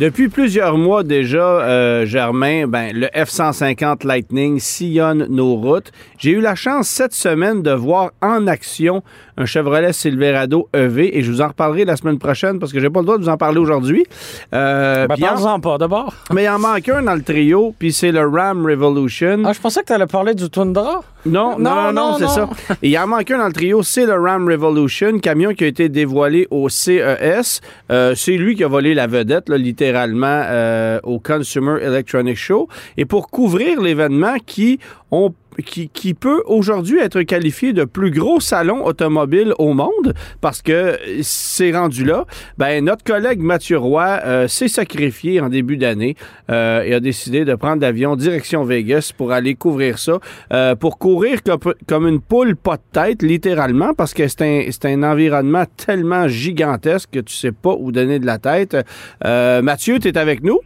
Depuis plusieurs mois déjà, euh, Germain, ben, le F-150 Lightning sillonne nos routes. J'ai eu la chance cette semaine de voir en action un Chevrolet Silverado EV et je vous en reparlerai la semaine prochaine parce que j'ai pas le droit de vous en parler aujourd'hui. Euh, ben, en... pas d'abord. Mais il en manque un dans le trio, puis c'est le Ram Revolution. Ah, je pensais que tu allais parler du Tundra. Non, non, non, c'est ça. il en manque un dans le trio, c'est le Ram Revolution, camion qui a été dévoilé au CES. Euh, c'est lui qui a volé la vedette, là, littéralement, euh, au Consumer Electronics Show. Et pour couvrir l'événement qui ont qui, peut aujourd'hui être qualifié de plus gros salon automobile au monde parce que c'est rendu là. Ben, notre collègue Mathieu Roy euh, s'est sacrifié en début d'année euh, et a décidé de prendre l'avion direction Vegas pour aller couvrir ça, euh, pour courir comme, une poule pas de tête, littéralement, parce que c'est un, un environnement tellement gigantesque que tu sais pas où donner de la tête. Mathieu, tu es avec nous?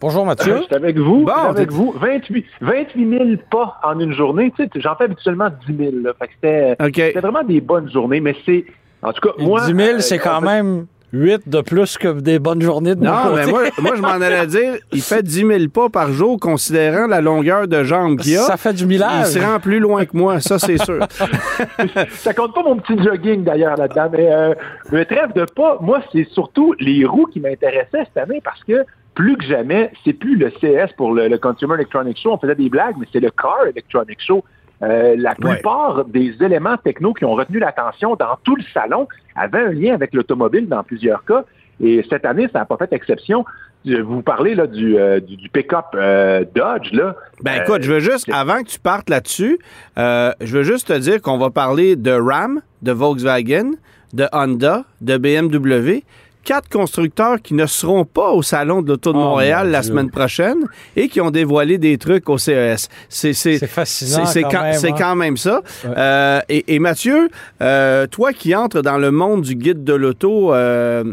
Bonjour Mathieu. je suis avec vous. Bon, avec vous. 28, 28 000 pas en une journée. Tu sais, j'en fais habituellement 10 000. C'était vraiment des bonnes journées, mais c'est. En tout cas, moi. 10 000, c'est quand même 8 de plus que des bonnes journées de Non, mais moi, moi je m'en allais dire, il fait 10 000 pas par jour, considérant la longueur de jambes qu'il a. Ça fait du millage. Il se rend plus loin que moi, ça, c'est sûr. ça compte pas mon petit jogging, d'ailleurs, là-dedans. Mais, euh, mais trêve de pas, moi, c'est surtout les roues qui m'intéressaient cette année parce que plus que jamais, c'est plus le CS pour le, Consumer Electronics Show. On faisait des blagues, mais c'est le Car Electronics Show. Euh, la plupart des éléments techno qui ont retenu l'attention dans tout le salon avaient un lien avec l'automobile dans plusieurs cas. Et cette année, ça n'a pas fait exception. Vous parlez là, du, euh, du, pick-up euh, Dodge. Là. Ben écoute, je veux juste, avant que tu partes là-dessus, je veux juste te dire qu'on va parler de Ram, de Volkswagen, de Honda, de BMW quatre constructeurs qui ne seront pas au Salon de l'Auto de oh, Montréal la semaine prochaine et qui ont dévoilé des trucs au CES. C'est fascinant. C'est quand, hein. quand, même ça. Euh, et, Mathieu, euh, toi qui entres dans le monde du guide de l'auto euh,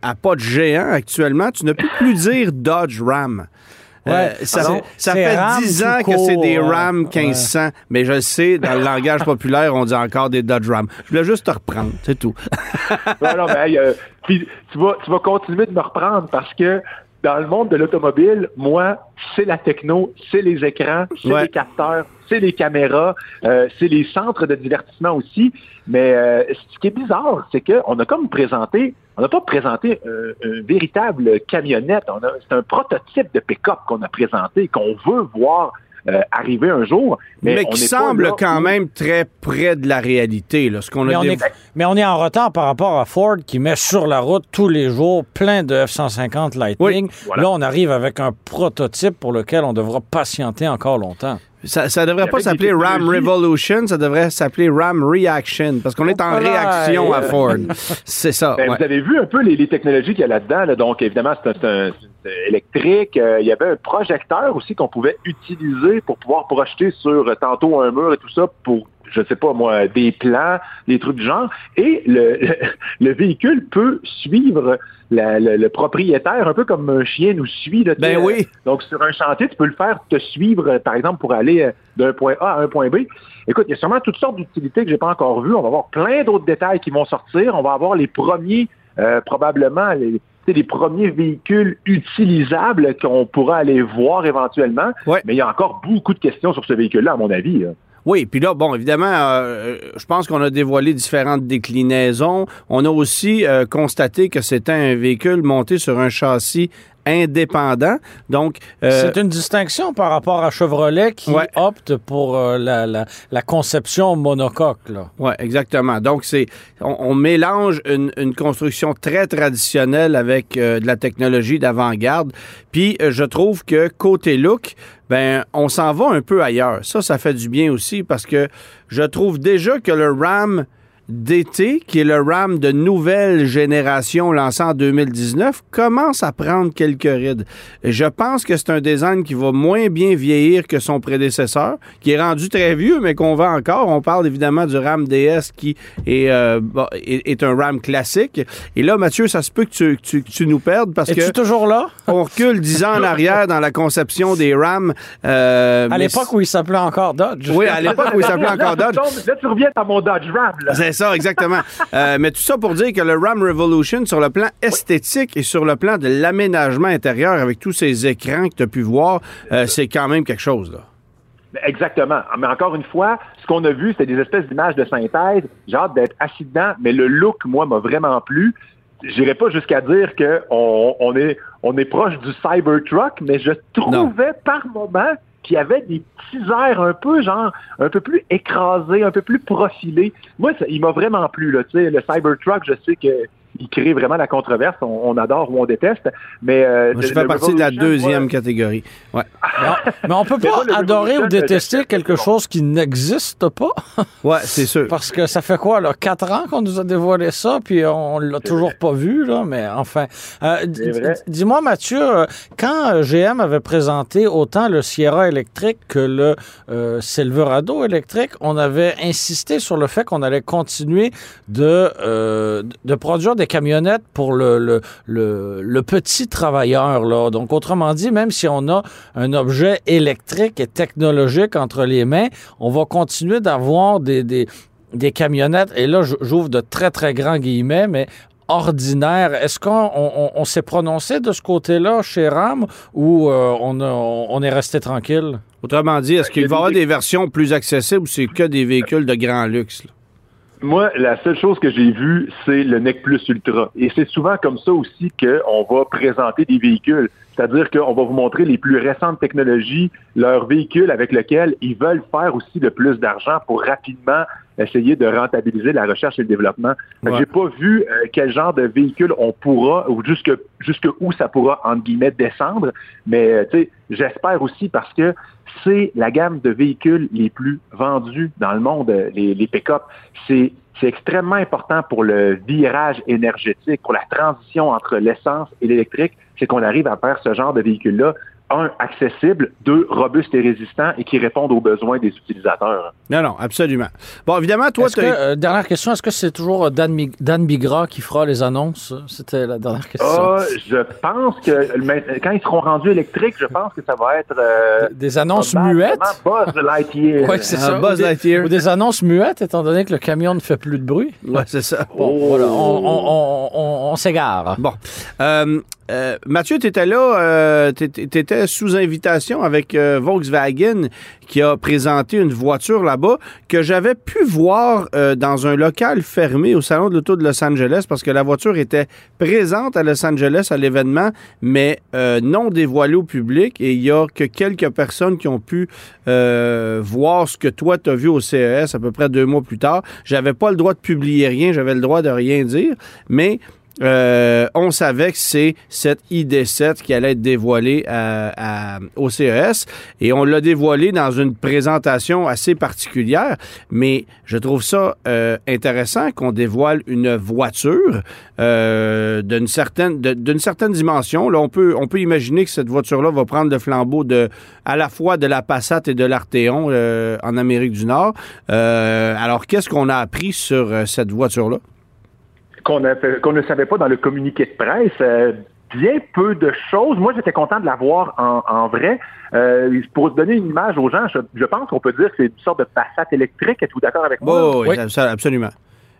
à pas de géant actuellement, tu ne peux plus dire Dodge Ram. Euh, ça, fait 10 ans que c'est des Ram 1500, mais je le sais, dans le langage populaire, on dit encore des Dodge Ram. Je voulais juste te reprendre, c'est tout. non, mais, euh, tu, vas, tu vas continuer de me reprendre parce que dans le monde de l'automobile, moi, c'est la techno, c'est les écrans, c'est les capteurs, c'est les caméras, euh, c'est les centres de divertissement aussi. Mais euh, ce qui est bizarre, c'est qu'on a comme présenté, on n'a pas présenté un, véritable camionnette. C'est un prototype de pick-up qu'on a présenté, qu'on veut voir euh, arriver un jour. Mais, qui semble quand même très près de la réalité. Là, ce qu'on mais, on est, mais on est en retard par rapport à Ford qui met sur la route tous les jours plein de F-150 Lightning. Là, on arrive avec un prototype pour lequel on devra patienter encore longtemps. Ça, ça devrait pas s'appeler Ram Revolution, ça devrait s'appeler Ram Reaction, parce qu'on est en réaction à Ford. C'est ça. Ben, vous avez vu un peu les, technologies qu'il y a là-dedans. Donc, évidemment, c'est un, électrique. Euh, il y avait un projecteur aussi qu'on pouvait utiliser pour pouvoir projeter sur euh, tantôt un mur et tout ça pour je sais pas moi, des plans, des trucs du genre, et le, le, véhicule peut suivre le, propriétaire, un peu comme un chien nous suit. Là, ben oui. Donc, sur un chantier, tu peux le faire te suivre, par exemple, pour aller d'un point A à un point B. Écoute, il y a sûrement toutes sortes d'utilités que j'ai pas encore vues. On va avoir plein d'autres détails qui vont sortir. On va avoir les premiers, euh, probablement, les, les premiers véhicules utilisables qu'on pourra aller voir éventuellement. Mais il y a encore beaucoup de questions sur ce véhicule-là, à mon avis. Oui, puis là, bon, évidemment, euh, je pense qu'on a dévoilé différentes déclinaisons. On a aussi euh, constaté que c'était un véhicule monté sur un châssis indépendant. Donc, euh, c'est une distinction par rapport à Chevrolet qui opte pour euh, la, la, la, conception monocoque. Oui, exactement. Donc, c'est on, mélange une, une, construction très traditionnelle avec euh, de la technologie d'avant-garde. Puis, je trouve que côté look, ben, on s'en va un peu ailleurs. Ça, ça fait du bien aussi parce que je trouve déjà que le Ram d'été, qui est le RAM de nouvelle génération lancé en 2019, commence à prendre quelques rides. Je pense que c'est un design qui va moins bien vieillir que son prédécesseur, qui est rendu très vieux, mais qu'on vend encore. On parle évidemment du RAM DS qui est, euh, est, un RAM classique. Et là, Mathieu, ça se peut que tu, tu, tu nous perdes parce que... Es-tu toujours là? On recule dix ans en arrière dans la conception des RAM. Euh, à l'époque où il s'appelait encore Dodge. Oui, à l'époque où il s'appelait encore Dodge. Là, tu reviens à mon Dodge RAM. C'est ça, exactement. Euh, mais tout ça pour dire que le RAM Revolution, sur le plan esthétique et sur le plan de l'aménagement intérieur, avec tous ces écrans que tu as pu voir, euh, c'est quand même quelque chose. Là. Exactement. Mais encore une fois, ce qu'on a vu, c'est des espèces d'images de synthèse. J'ai hâte d'être assis dedans, mais le look, moi, m'a vraiment plu. J'irai pas jusqu'à dire qu'on on est, on est proche du Cybertruck, mais je trouvais par moment qu'il y avait des petits airs un peu, genre, un peu plus écrasés, un peu plus profilés. Moi, il m'a vraiment plu, là. Tu sais, le Cybertruck, je sais que il crée vraiment la controverse. On, adore ou on déteste. Mais euh, je fais partie de la deuxième catégorie. Ouais. mais on peut pas adorer ou détester quelque chose qui n'existe pas. ouais, c'est sûr. Parce que ça fait quoi, là, quatre ans qu'on nous a dévoilé ça, puis on l'a toujours pas vu, là. Mais enfin, euh, dis-moi, Mathieu, euh, quand GM avait présenté autant le Sierra électrique que le Silverado électrique, on avait insisté sur le fait qu'on allait continuer de, de produire des camionnettes pour le, le, petit travailleur. Là. Donc, autrement dit, même si on a un objet électrique et technologique entre les mains, on va continuer d'avoir des, des, camionnettes, et là, j'ouvre de très, très grands guillemets, mais ordinaires. Est-ce qu'on on, s'est prononcé de ce côté-là chez RAM ou euh, on, on, est resté tranquille? Autrement dit, est-ce qu'il va y avoir des versions plus accessibles ou c'est que des véhicules de grand luxe? Moi, la seule chose que j'ai vue, c'est le NEC Plus Ultra. Et c'est souvent comme ça aussi qu'on va présenter des véhicules. C'est-à-dire qu'on va vous montrer les plus récentes technologies, leurs véhicules avec lesquels ils veulent faire aussi le plus d'argent pour rapidement essayer de rentabiliser la recherche et le développement. J'ai pas vu euh, quel genre de véhicule on pourra ou jusque jusque où ça pourra entre guillemets descendre, mais euh, tu sais, j'espère aussi parce que c'est la gamme de véhicules les plus vendus dans le monde, les, les pick-up. C'est c'est extrêmement important pour le virage énergétique, pour la transition entre l'essence et l'électrique, c'est qu'on arrive à faire ce genre de véhicule-là un, accessible, deux, robuste et résistant et qui répondent aux besoins des utilisateurs. Non, non, absolument. Bon, évidemment, toi, tu euh, Dernière question, est-ce que c'est toujours euh, Dan, Dan, Bigra qui fera les annonces? C'était la dernière question. Ah, je pense que quand ils seront rendus électriques, je pense que ça va être... Euh, des annonces muettes? Buzz Lightyear. oui, c'est ça. Buzz Lightyear. Ou des annonces muettes, étant donné que le camion ne fait plus de bruit. Oui, c'est ça. Bon, voilà, on, on, on s'égare. Bon. Euh, Mathieu, tu étais là, euh, tu sous invitation avec euh, Volkswagen qui a présenté une voiture là-bas que j'avais pu voir dans un local fermé au Salon de l'Auto de Los Angeles parce que la voiture était présente à Los Angeles à l'événement, mais non dévoilée au public et il y a que quelques personnes qui ont pu voir ce que toi tu as vu au CES à peu près deux mois plus tard. J'avais pas le droit de publier rien, j'avais le droit de rien dire, mais euh, on savait que c'est cette ID7 qui allait être dévoilée au CES et on l'a dévoilée dans une présentation assez particulière, mais je trouve ça euh, intéressant qu'on dévoile une voiture euh, d'une certaine d'une certaine dimension. Là, on peut on peut imaginer que cette voiture-là va prendre le flambeau de à la fois de la Passat et de l'Arteon en Amérique du Nord. alors, qu'est-ce qu'on a appris sur cette voiture-là? Qu'on ne savait pas dans le communiqué de presse. Euh, bien peu de choses. Moi, j'étais content de la voir en, vrai. Euh, pour donner une image aux gens, je, pense qu'on peut dire que c'est une sorte de Passat électrique. Êtes-vous d'accord avec moi? oui, absolument.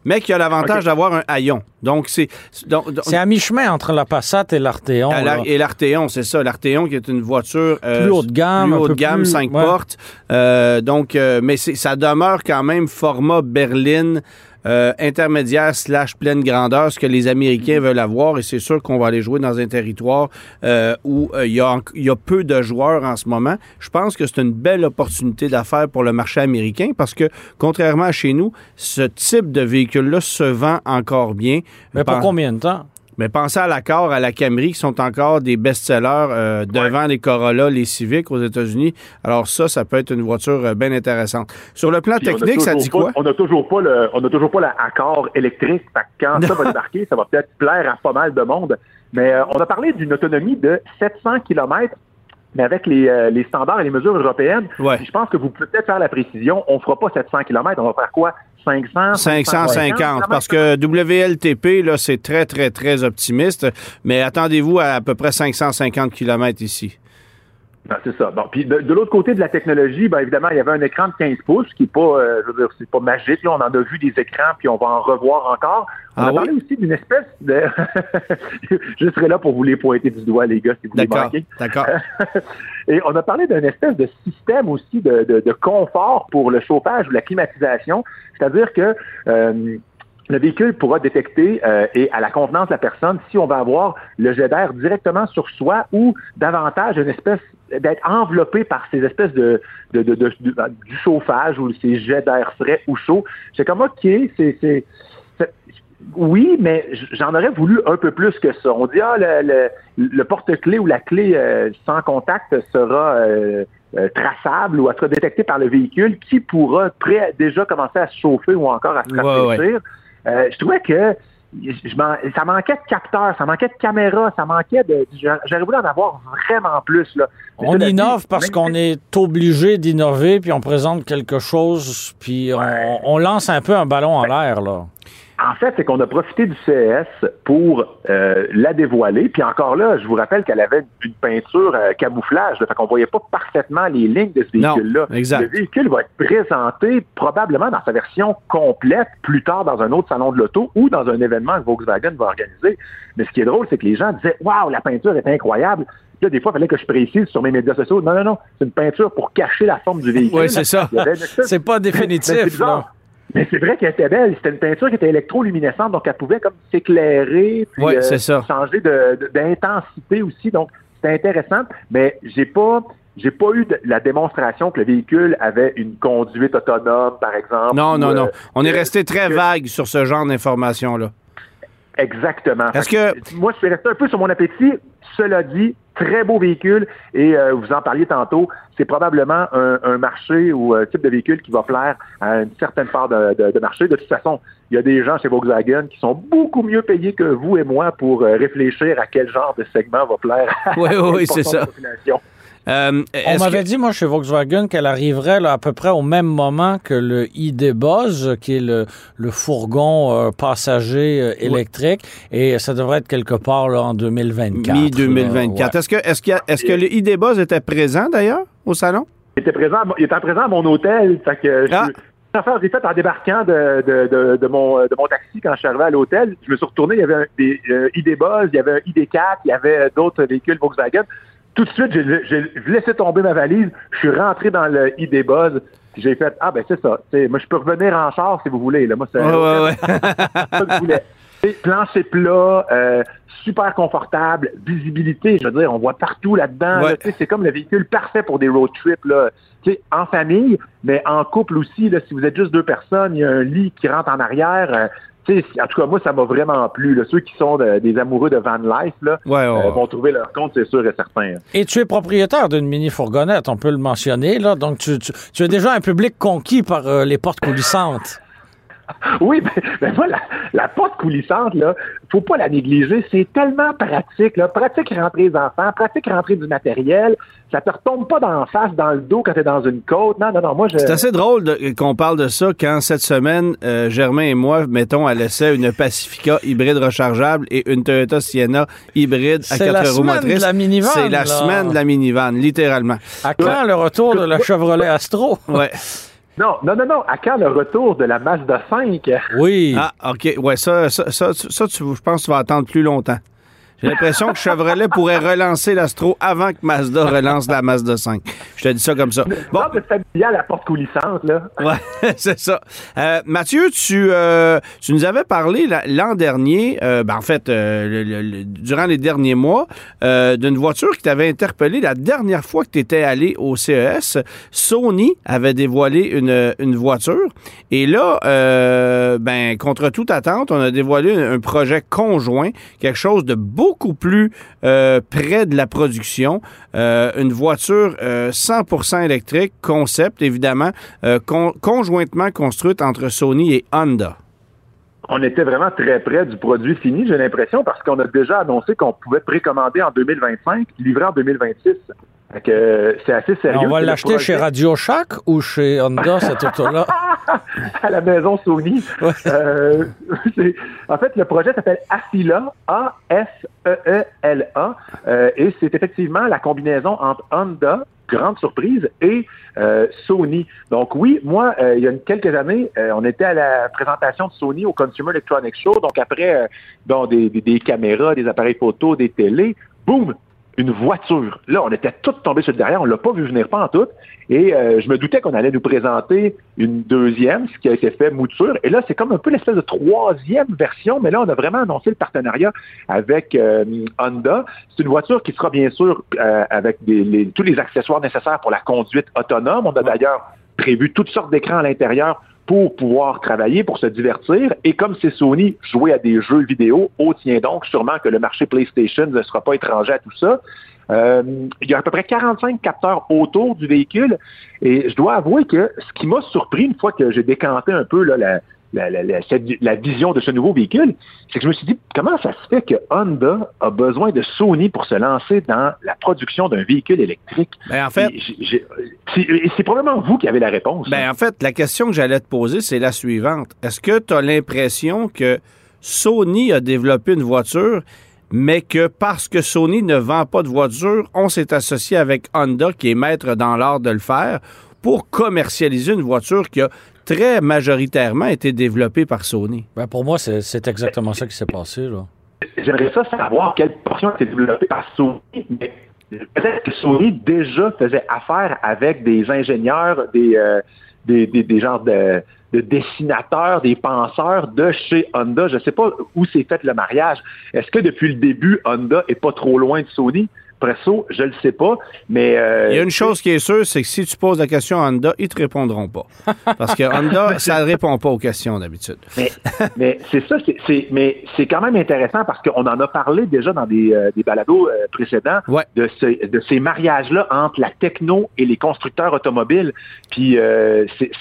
Mais qui a l'avantage d'avoir un haillon. Donc, c'est. C'est à mi-chemin entre la Passat et l'Arteon. Et l'Arteon, c'est ça. L'Arteon qui est une voiture. Euh, plus haut de gamme. Plus haut de gamme, 5 portes. donc, mais ça demeure quand même format berline euh, intermédiaire slash pleine grandeur, ce que les Américains veulent avoir, et c'est sûr qu'on va aller jouer dans un territoire euh, où euh, il y, a, peu de joueurs en ce moment. Je pense que c'est une belle opportunité d'affaires pour le marché américain parce que, contrairement à chez nous, ce type de véhicule-là se vend encore bien. Mais pour combien de temps? Mais pensez à l'accord, à la Camry, qui sont encore des best-sellers euh, devant les Corolla, les Civic aux États-Unis. Alors ça, ça peut être une voiture euh, bien intéressante. Sur le plan technique, ça dit quoi? On n'a toujours pas le, on a toujours pas l'accord électrique. quand ça va débarquer, ça va peut-être plaire à pas mal de monde. Mais euh, on a parlé d'une autonomie de 700 km mais avec les, les, standards et les mesures européennes, je pense que vous pouvez peut-être faire la précision, on fera pas 700 km, on va faire quoi? 500? 550, parce que WLTP, là, c'est très, très, très optimiste, mais attendez-vous à à peu près 550 km ici. Ben, c'est ça. Bon, puis de, l'autre côté de la technologie, ben évidemment, il y avait un écran de 15 pouces qui est pas, euh, je veux dire, c'est pas magique. Là, on en a vu des écrans, puis on va en revoir encore. On ah a parlé aussi d'une espèce de. je serai là pour vous les pointer du doigt, les gars, si vous les manquez. D'accord. Et on a parlé d'une espèce de système aussi de, de, confort pour le chauffage ou la climatisation. C'est-à-dire que euh, le véhicule pourra détecter euh, et à la convenance de la personne si on va avoir le jet d'air directement sur soi ou davantage une espèce d'être enveloppé par ces espèces de, de, de, de, du chauffage ou ces jets d'air frais ou chaud. C'est comme OK, c'est, c'est, oui, mais j'en aurais voulu un peu plus que ça. On dit ah le, le, porte-clés ou la clé euh, sans contact sera euh, traçable ou sera détecté par le véhicule qui pourra déjà commencer à se chauffer ou encore à se rafraîchir. Euh, je trouvais que ça manquait de capteurs, ça manquait de caméras, ça manquait de. J'aurais voulu en avoir vraiment plus. Là. On innove parce qu'on est obligé d'innover, puis on présente quelque chose, puis on, lance un peu un ballon en l'air. là. En fait, c'est qu'on a profité du CES pour euh, la dévoiler. Puis encore là, je vous rappelle qu'elle avait une peinture euh, camouflage. Là, fait qu'on voyait pas parfaitement les lignes de ce véhicule-là. Le véhicule va être présenté probablement dans sa version complète plus tard dans un autre salon de l'auto ou dans un événement que Volkswagen va organiser. Mais ce qui est drôle, c'est que les gens disaient Waouh, la peinture est incroyable. Là, des fois, il fallait que je précise sur mes médias sociaux. Non, non, non, c'est une peinture pour cacher la forme du véhicule. Oui, c'est ça. C'est pas définitif. Mais c'est vrai qu'elle était belle. C'était une peinture qui était électroluminescente, donc elle pouvait comme s'éclairer, puis euh, changer d'intensité aussi. Donc, c'était intéressant. Mais j'ai pas j'ai pas eu la démonstration que le véhicule avait une conduite autonome, par exemple. Non, non, non. On est resté très vague sur ce genre d'informations-là. Exactement. Est-ce que... Moi, je suis resté un peu sur mon appétit. Cela dit, très beau véhicule et euh, vous en parliez tantôt, c'est probablement un, marché ou un type de véhicule qui va plaire à une certaine part de, marché. De toute façon, il y a des gens chez Volkswagen qui sont beaucoup mieux payés que vous et moi pour euh, réfléchir à quel genre de segment va plaire à oui, oui, c'est ça. Euh, On m'avait dit, moi, chez Volkswagen, qu'elle arriverait à peu près au même moment que le ID Buzz, qui est le, fourgon euh, passager euh, électrique, et ça devrait être quelque part là, en 2024. Mi-2024. Est-ce que, est que, est que le ID Buzz était présent, d'ailleurs, au salon? Il était présent, il était présent à mon hôtel. Fait que ah. j'ai fait en débarquant de, de, de, mon, de mon taxi quand je suis arrivé à l'hôtel. Je me suis retourné, il y avait un, des ID Buzz, il y avait un ID4, il y avait d'autres véhicules Volkswagen tout de suite, j'ai laissé tomber ma valise, je suis rentré dans le ID Buzz, j'ai fait Ah ben c'est ça. moi, je peux revenir en char si vous voulez. Là. Moi, c'est ouais, ouais, ça que je voulais. Plancher plat, euh, super confortable, visibilité, je veux dire, on voit partout là-dedans. c'est comme le véhicule parfait pour des road trips. Là. en famille, mais en couple aussi, là, si vous êtes juste deux personnes, il y a un lit qui rentre en arrière. Euh, en tout cas, moi, ça m'a vraiment plu. Ceux qui sont des amoureux de van life là, euh, vont trouver leur compte, c'est sûr et certain. Et tu es propriétaire d'une mini fourgonnette, on peut le mentionner. Là. Donc, tu, tu, as déjà un public conquis par euh, les portes coulissantes. Oui, mais, mais moi, la, porte coulissante, là, faut pas la négliger. C'est tellement pratique, là. Pratique rentrer les enfants, pratique rentrer du matériel. Ça te retombe pas dans la face, dans le dos quand tu es dans une côte. Non, non, non, moi, je... C'est assez drôle qu'on parle de ça quand cette semaine, euh, Germain et moi, mettons à l'essai une Pacifica hybride rechargeable et une Toyota Sienna hybride à quatre roues motrices. C'est la semaine de la minivan, littéralement. À quand le retour de la Chevrolet Astro? ouais. Non, non, non, non. À quand le retour de la Mazda 5? Oui. Ah, OK. Ouais, ça, ça, ça, ça tu, je pense que tu vas attendre plus longtemps. J'ai l'impression que Chevrolet pourrait relancer l'Astro avant que Mazda relance la Mazda 5. Je te dis ça comme ça. Bon, de familial à porte coulissante, là. Ouais, c'est ça. Euh, Mathieu, tu, euh, tu nous avais parlé l'an dernier, euh, ben en fait, durant les derniers mois, d'une voiture qui t'avait interpellé la dernière fois que tu étais allé au CES. Sony avait dévoilé une, une voiture. Et là, ben, contre toute attente, on a dévoilé un projet conjoint, quelque chose de beaucoup plus euh, près de la production. Euh, une voiture 100% euh, électrique, concept évidemment, conjointement construite entre Sony et Honda on était vraiment très près du produit fini, j'ai l'impression, parce qu'on a déjà annoncé qu'on pouvait précommander en 2025, livrer en 2026 c'est assez sérieux. on va l'acheter chez Radio Shack ou chez Honda, cette auto-là? à la maison Sony. Euh, en fait, le projet s'appelle Asila, A-S-E-E-L-A, euh, et c'est effectivement la combinaison entre Honda, grande surprise, et euh, Sony. Donc oui, moi, il y a quelques années, on était à la présentation de Sony au Consumer Electronics Show, donc après bon, des, des caméras, des appareils photo, des télés, boum, une voiture. Là, on était tous tombés sur le derrière, on l'a pas vu venir pas en tout. Et euh, je me doutais qu'on allait nous présenter une deuxième, ce qui a été fait mouture. Et là, c'est comme un peu l'espèce de troisième version, mais là, on a vraiment annoncé le partenariat avec euh, Honda. C'est une voiture qui sera bien sûr euh, avec tous les accessoires nécessaires pour la conduite autonome. On a d'ailleurs prévu toutes sortes d'écrans à l'intérieur pour pouvoir travailler, pour se divertir. Et comme c'est Sony, jouer à des jeux vidéo, au tient donc sûrement que le marché PlayStation ne sera pas étranger à tout ça. Euh, il y a à peu près 45 capteurs autour du véhicule. Et je dois avouer que ce qui m'a surpris une fois que j'ai décanté un peu là, la, la, vision de ce nouveau véhicule, c'est que je me suis dit, comment ça se fait que Honda a besoin de Sony pour se lancer dans la production d'un véhicule électrique? Ben, en fait, c'est probablement vous qui avez la réponse. Ben, en fait, la question que j'allais te poser, c'est la suivante. Est-ce que tu as l'impression que Sony a développé une voiture mais que parce que Sony ne vend pas de voiture, on s'est associé avec Honda, qui est maître dans l'art de le faire, pour commercialiser une voiture qui a très majoritairement été développé par Sony. Ben pour moi, c'est exactement ça qui s'est passé. J'aimerais ça savoir quelle portion a été développée par Sony, mais peut-être que Sony déjà faisait affaire avec des ingénieurs, des, euh, des, des, genres de, de, dessinateurs, des penseurs de chez Honda. Je ne sais pas où s'est fait le mariage. Est-ce que depuis le début, Honda est pas trop loin de Sony? Presso, je le sais pas, mais... Euh, Il y a une chose qui est sûre, c'est que si tu poses la question à Honda, ils te répondront pas. Parce que Honda, ça ne répond pas aux questions d'habitude. Mais, c'est ça, c'est, mais c'est quand même intéressant parce qu'on en a parlé déjà dans des, euh, des balados euh, précédents de, de ces mariages-là entre la techno et les constructeurs automobiles. Puis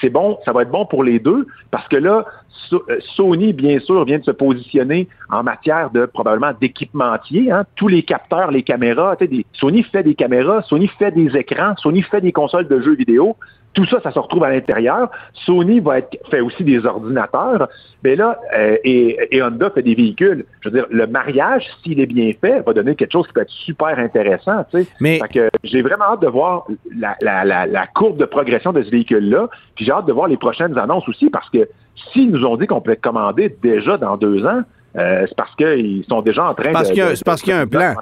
c'est bon, ça va être bon pour les deux parce que là, euh, Sony, bien sûr, vient de se positionner en matière de probablement d'équipementier. Hein. Tous les capteurs, les caméras, des, Sony fait des caméras, Sony fait des écrans, Sony fait des consoles de jeux vidéo. Tout ça, ça se retrouve à l'intérieur. Sony va être, fait aussi des ordinateurs. Mais là, euh, et, Honda fait des véhicules. Je veux dire, le mariage, s'il est bien fait, va donner quelque chose qui peut être super intéressant. Tu Mais j'ai vraiment hâte de voir la, la courbe de progression de ce véhicule-là. Puis j'ai hâte de voir les prochaines annonces aussi parce que s'ils nous ont dit qu'on pouvait commander déjà dans deux ans, euh, c'est parce qu'ils sont déjà en train parce de, C'est parce qu'il y a un plan.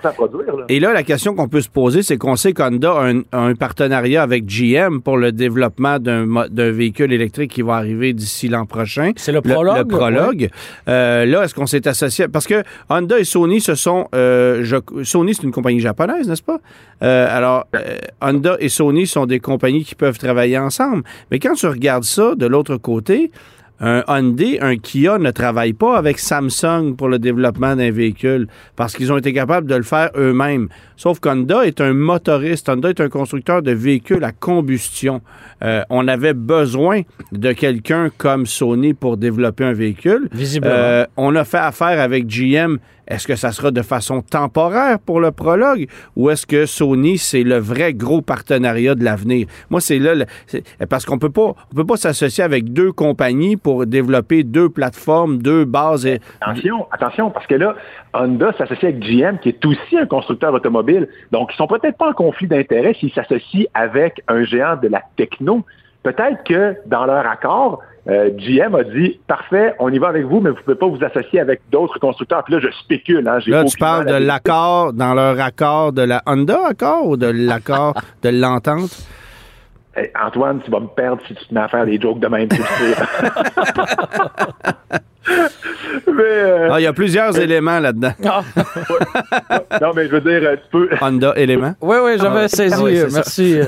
Et là, la question qu'on peut se poser, c'est qu'on sait qu'Honda a un, partenariat avec GM pour le développement d'un véhicule électrique qui va arriver d'ici l'an prochain. C'est le prologue. Le, prologue. Euh, là, est-ce qu'on s'est associé? Parce que Honda et Sony, ce sont... Euh, Sony, c'est une compagnie japonaise, n'est-ce pas? alors, Honda et Sony sont des compagnies qui peuvent travailler ensemble. Mais quand tu regardes ça de l'autre côté, un Hyundai, un Kia ne travaille pas avec Samsung pour le développement d'un véhicule parce qu'ils ont été capables de le faire eux-mêmes. Sauf qu'Honda est un motoriste, Honda est un constructeur de véhicules à combustion. Euh, on avait besoin de quelqu'un comme Sony pour développer un véhicule. Visiblement. Euh, on a fait affaire avec GM est-ce que ça sera de façon temporaire pour le prologue ou est-ce que Sony, c'est le vrai gros partenariat de l'avenir? Moi, c'est là, parce qu'on peut pas, on peut pas s'associer avec deux compagnies pour développer deux plateformes, deux bases. Attention, attention, parce que là, Honda s'associe avec GM, qui est aussi un constructeur automobile. Donc, ils sont peut-être pas en conflit d'intérêts s'ils s'associent avec un géant de la techno. Peut-être que dans leur accord, GM a dit parfait, on y va avec vous, mais vous ne pouvez pas vous associer avec d'autres constructeurs. Puis là, je spécule. Hein, là, tu parles de l'accord, dans leur accord de la Honda accord ou de l'accord de l'entente? Antoine, tu vas me perdre si tu te mets à faire des jokes de même. Euh, ah, il y a plusieurs éléments là-dedans. Ah. non, mais je veux dire, tu peux. Honda élément. Oui, oui, j'avais ah, saisi. merci.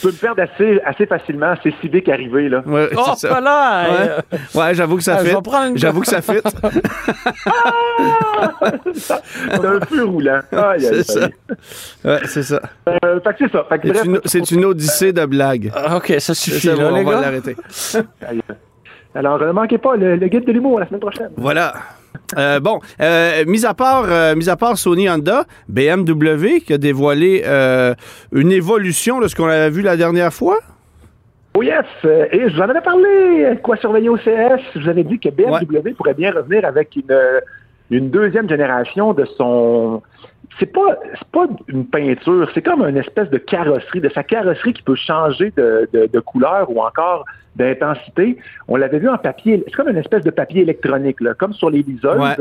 Tu peux me perdre assez, assez facilement. C'est si vite arrivé, là. Ouais, oh, ça. là! Ouais, j'avoue que ça fait. J'avoue que ça fit. c'est un peu roulant. c'est ça. Ouais, c'est ça. Euh, fait que c'est ça. c'est une, odyssée de blagues. Ah, OK, ça suffit. là, on va l'arrêter. Alors, ne manquez pas le, guide de l'humour la semaine prochaine. Voilà. Euh, bon, euh, mis, à part, euh, mis à part Sony Honda, BMW qui a dévoilé une évolution de ce qu'on avait vu la dernière fois? Oh yes, et je vous en avais parlé, quoi surveiller au CS. Je vous avais dit que BMW pourrait bien revenir avec une, une deuxième génération de son c'est pas pas une peinture, c'est comme une espèce de carrosserie, de sa carrosserie qui peut changer de, de, couleur ou encore d'intensité. On l'avait vu en papier, c'est comme une espèce de papier électronique, là, comme sur les liseuses.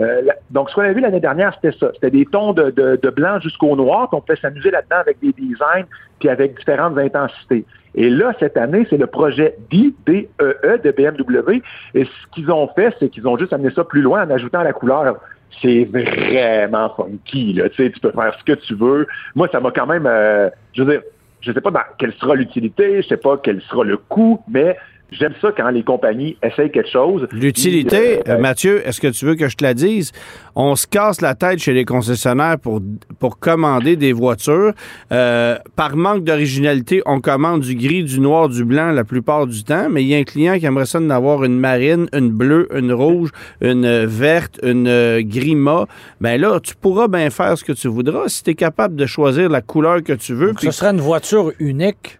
Euh, donc, ce qu'on a vu l'année dernière, c'était ça. C'était des tons de, de, blanc jusqu'au noir, puis on pouvait s'amuser là-dedans avec des designs, puis avec différentes intensités. Et là, cette année, c'est le projet DEE e de BMW. Et ce qu'ils ont fait, c'est qu'ils ont juste amené ça plus loin en ajoutant la couleur c'est vraiment funky. Là. Tu, sais, peux faire ce que tu veux. Moi, ça m'a quand même, euh, je veux dire, je sais pas dans, quelle sera l'utilité, je sais pas quel sera le coût, mais J'aime ça quand les compagnies essayent quelque chose. L'utilité, euh, euh, Mathieu, est-ce que tu veux que je te la dise? On se casse la tête chez les concessionnaires pour, pour commander des voitures. Euh, par manque d'originalité, on commande du gris, du noir, du blanc la plupart du temps, mais il y a un client qui aimerait ça d'avoir une marine, une bleue, une rouge, une verte, une grima. Ben là, tu pourras bien faire ce que tu voudras si tu es capable de choisir la couleur que tu veux. ce sera une voiture unique.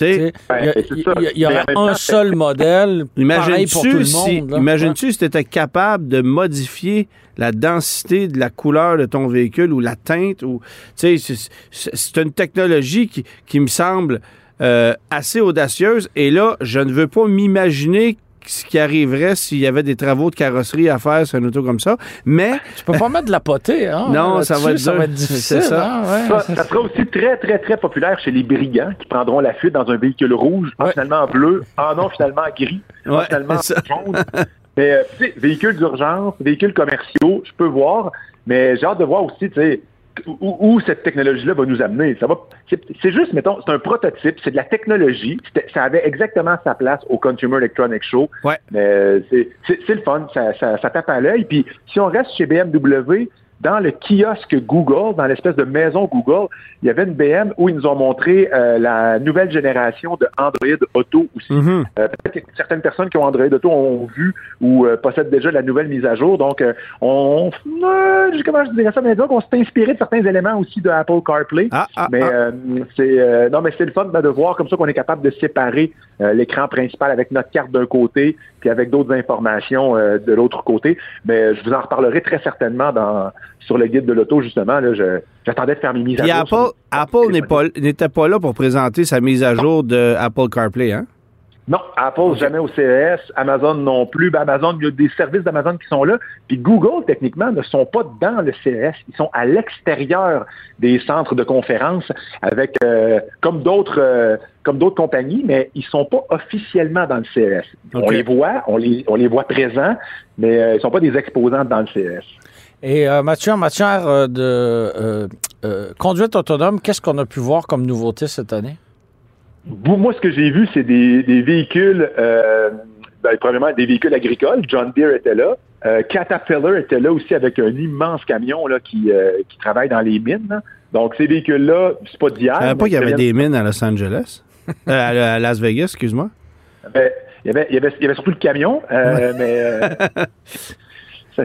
Il y, aurait un seul modèle pareil pour tout le monde. Imagine-tu si tu étais capable de modifier la densité de la couleur de ton véhicule ou la teinte. ou C'est une technologie qui, qui me semble euh, assez audacieuse. Et là, je ne veux pas m'imaginer ce qui arriverait s'il y avait des travaux de carrosserie à faire sur une auto comme ça. Mais. Tu peux pas mettre de la potée, hein? Non, ça va, être, ça va être difficile. Ça. Hein, ça. sera aussi très, très, très populaire chez les brigands qui prendront la fuite dans un véhicule rouge, finalement bleu, ah non, finalement gris, finalement jaune. Mais, euh, tu sais, véhicules d'urgence, véhicules commerciaux, je peux voir, mais j'ai hâte de voir aussi, tu sais, où, cette technologie-là va nous amener. Ça va, c'est juste, mettons, c'est un prototype, c'est de la technologie. Ça avait exactement sa place au Consumer Electronics Show. Ouais. Mais c'est le fun, ça, ça, ça tape à l'œil. Puis si on reste chez BMW, dans le kiosque Google, dans l'espèce de maison Google, il y avait une BM où ils nous ont montré euh, la nouvelle génération de Android Auto aussi. Mm-hmm. Euh, peut-être que certaines personnes qui ont Android Auto ont vu ou euh, possèdent déjà la nouvelle mise à jour. Donc, on, comment je dirais ça, mais donc on s'est inspiré de certains éléments aussi de Apple CarPlay. Ah, ah, mais ah. c'est non, mais c'est le fun ben, de voir comme ça qu'on est capable de séparer l'écran principal avec notre carte d'un côté, puis avec d'autres informations de l'autre côté. Mais je vous en reparlerai très certainement dans sur le guide de l'auto, justement. j'attendais de faire mes mises à jour. Apple, Apple n'était pas, là pour présenter sa mise à jour de Apple CarPlay, hein? Non, Apple jamais au CES, Amazon non plus. Ben, Amazon, il y a des services d'Amazon qui sont là. Puis Google, techniquement, ne sont pas dans le CES. Ils sont à l'extérieur des centres de conférence avec euh, comme d'autres euh, comme d'autres compagnies, mais ils sont pas officiellement dans le CES. On les voit, on les, on les voit présents, mais euh, ils sont pas des exposants dans le CES. Et euh, Mathieu, en matière de conduite autonome, qu'est-ce qu'on a pu voir comme nouveauté cette année? Moi, ce que j'ai vu, c'est des, véhicules, ben, premièrement, des véhicules agricoles. John Deere était là. Caterpillar était là aussi avec un immense camion là, qui, travaille dans les mines. Donc, ces véhicules-là, c'est pas d'hier. Je savais pas qu'il y avait des mines à Los Angeles. à, Las Vegas, excuse-moi. Ben, il, y avait, surtout le camion, mais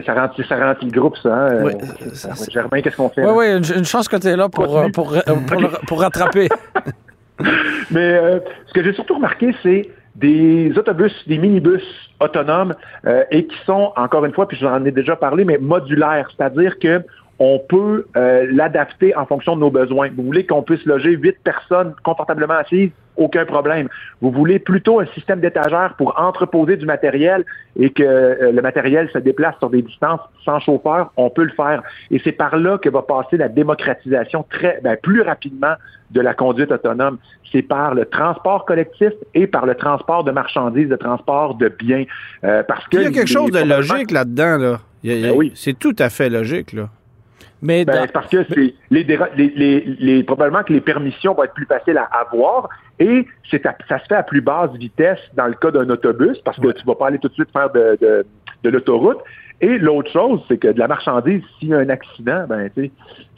ça, remplit, ça le groupe, ça. Hein? Oui, euh, Germain, qu'est-ce qu'on fait? Oui, oui, une, chance que tu es là pour, euh, pour, euh, pour, rattraper. Mais ce que j'ai surtout remarqué, c'est des autobus, des minibus autonomes et qui sont, encore une fois, puis j'en ai déjà parlé, mais modulaires. C'est-à-dire que on peut euh, l'adapter en fonction de nos besoins. Vous voulez qu'on puisse loger huit personnes confortablement assises, aucun problème. Vous voulez plutôt un système d'étagères pour entreposer du matériel et que euh, le matériel se déplace sur des distances sans chauffeur, on peut le faire. Et c'est par là que va passer la démocratisation très ben, plus rapidement de la conduite autonome. C'est par le transport collectif et par le transport de marchandises, de transport de biens. Euh, parce que il y a quelque chose de logique là-dedans. Là. Ben oui. C'est tout à fait logique. Là. Mais ben, parce que c'est les, les, les, probablement que les permissions vont être plus faciles à avoir et c'est ça se fait à plus basse vitesse dans le cas d'un autobus parce que tu vas pas aller tout de suite faire de, de, de l'autoroute. Et l'autre chose, c'est que de la marchandise, s'il y a un accident, ben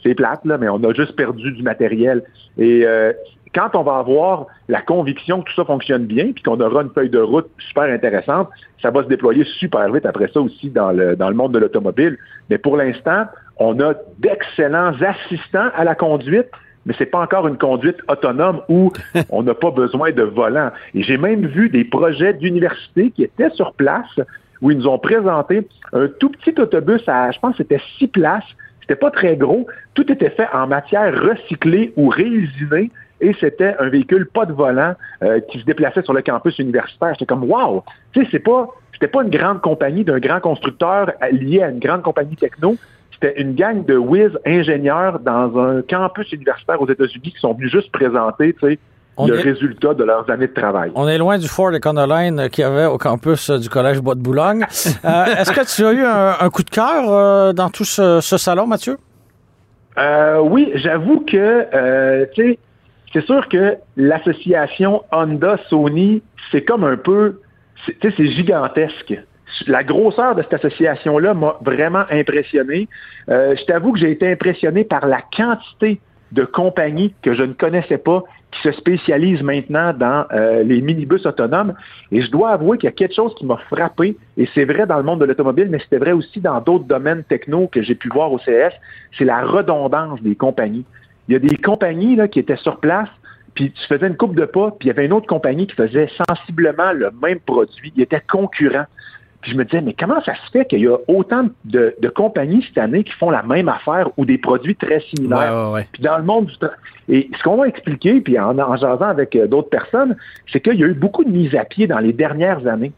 c'est plate là, mais on a juste perdu du matériel. Et euh, quand on va avoir la conviction que tout ça fonctionne bien, puis qu'on aura une feuille de route super intéressante, ça va se déployer super vite après ça aussi dans le, dans le monde de l'automobile. Mais pour l'instant, on a d'excellents assistants à la conduite, mais c'est pas encore une conduite autonome où on n'a pas besoin de volant. Et j'ai même vu des projets d'université qui étaient sur place où ils nous ont présenté un tout petit autobus à, je pense, c'était six places. C'était pas très gros. Tout était fait en matière recyclée ou réusinée et c'était un véhicule pas de volant euh, qui se déplaçait sur le campus universitaire. J'étais comme wow, tu sais, c'est pas c'était pas une grande compagnie d'un grand constructeur lié à une grande compagnie techno. C'était une gang de whiz ingénieurs dans un campus universitaire aux États-Unis qui sont venus juste présenter, tu sais, le résultat de leurs années de travail. On est loin du Ford Econoline qu'il y avait au campus du Collège Bois de Boulogne. Euh, est-ce que tu as eu un, coup de cœur euh, dans tout ce, salon, Mathieu? oui, j'avoue que, tu sais, c'est sûr que l'association Honda-Sony, c'est comme un peu, tu sais, c'est gigantesque. La grosseur de cette association-là m'a vraiment impressionné. Euh, je t'avoue que j'ai été impressionné par la quantité de compagnies que je ne connaissais pas qui se spécialisent maintenant dans euh, les minibus autonomes. Et je dois avouer qu'il y a quelque chose qui m'a frappé, et c'est vrai dans le monde de l'automobile, mais c'était vrai aussi dans d'autres domaines techno que j'ai pu voir au CS, c'est la redondance des compagnies. Il y a des compagnies qui étaient sur place, puis tu faisais une coupe de pas, puis il y avait une autre compagnie qui faisait sensiblement le même produit. Il était concurrent. Puis je me disais, mais comment ça se fait qu'il y a autant de, compagnies cette année qui font la même affaire ou des produits très similaires? Puis dans le monde du Et ce qu'on m'a expliqué, puis en, en jasant avec euh, d'autres personnes, c'est qu'il y a eu beaucoup de mises à pied dans les dernières années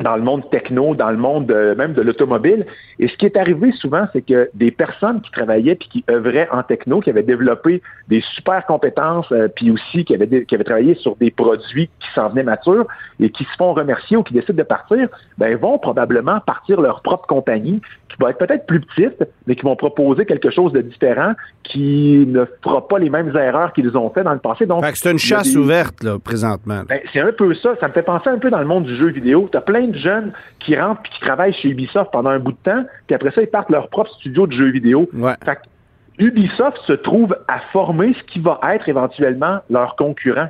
dans le monde techno, dans le monde même de l'automobile. Et ce qui est arrivé souvent, c'est que des personnes qui travaillaient puis qui œuvraient en techno, qui avaient développé des super compétences, euh, puis aussi qui avaient, qui avaient travaillé sur des produits qui s'en venaient matures et qui se font remercier ou qui décident de partir, ben vont probablement partir leur propre compagnie qui va être peut-être plus petite, mais qui vont proposer quelque chose de différent qui ne fera pas les mêmes erreurs qu'ils ont fait dans le passé. Donc, c'est une chasse ouverte, là, présentement. Ben, c'est un peu ça. Ça me fait penser un peu dans le monde du jeu vidéo. Tu as plein de jeunes qui rentrent et qui travaillent chez Ubisoft pendant un bout de temps, puis après ça, ils partent leur propre studio de jeux vidéo. Fait Ubisoft se trouve à former ce qui va être éventuellement leur concurrent.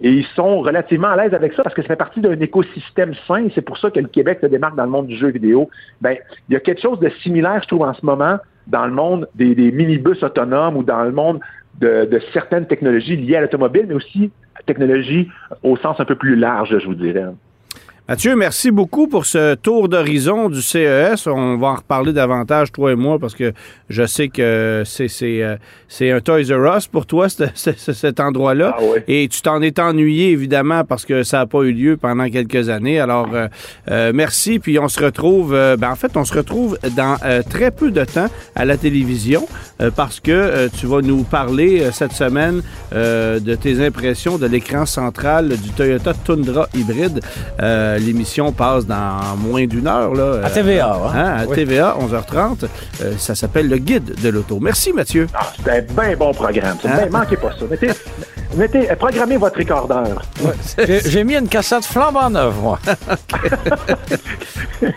Et ils sont relativement à l'aise avec ça parce que ça fait partie d'un écosystème sain. C'est pour ça que le Québec se démarque dans le monde du jeu vidéo. Ben, il y a quelque chose de similaire, je trouve, en ce moment, dans le monde des, minibus autonomes ou dans le monde de, de certaines technologies liées à l'automobile, mais aussi technologies au sens un peu plus large, je vous dirais. Mathieu, merci beaucoup pour ce tour d'horizon du CES. On va en reparler davantage, toi et moi, parce que je sais que c'est euh, un Toys R Us pour toi, cet endroit-là. Ah et tu t'en es ennuyé, évidemment, parce que ça n'a pas eu lieu pendant quelques années. Alors, euh, euh, merci. Puis on se retrouve, ben, en fait, on se retrouve dans très peu de temps à la télévision, parce que tu vas nous parler cette semaine de tes impressions de l'écran central du Toyota Tundra hybride l'émission passe dans moins d'une heure. Là, à TVA. Hein? hein? à TVA, 11h30. Euh, ça s'appelle Le Guide de l'auto. Merci, Mathieu. Ah, c'est un bien bon programme. Hein? manquez pas ça. Mettez, mettez, programmez votre recordeur. J'ai mis une cassette flambant neuve, moi.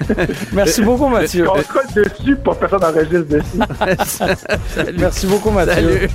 Merci beaucoup, Mathieu. On dessus pour que personne n'enregistre dessus. Merci beaucoup, Mathieu. Salut.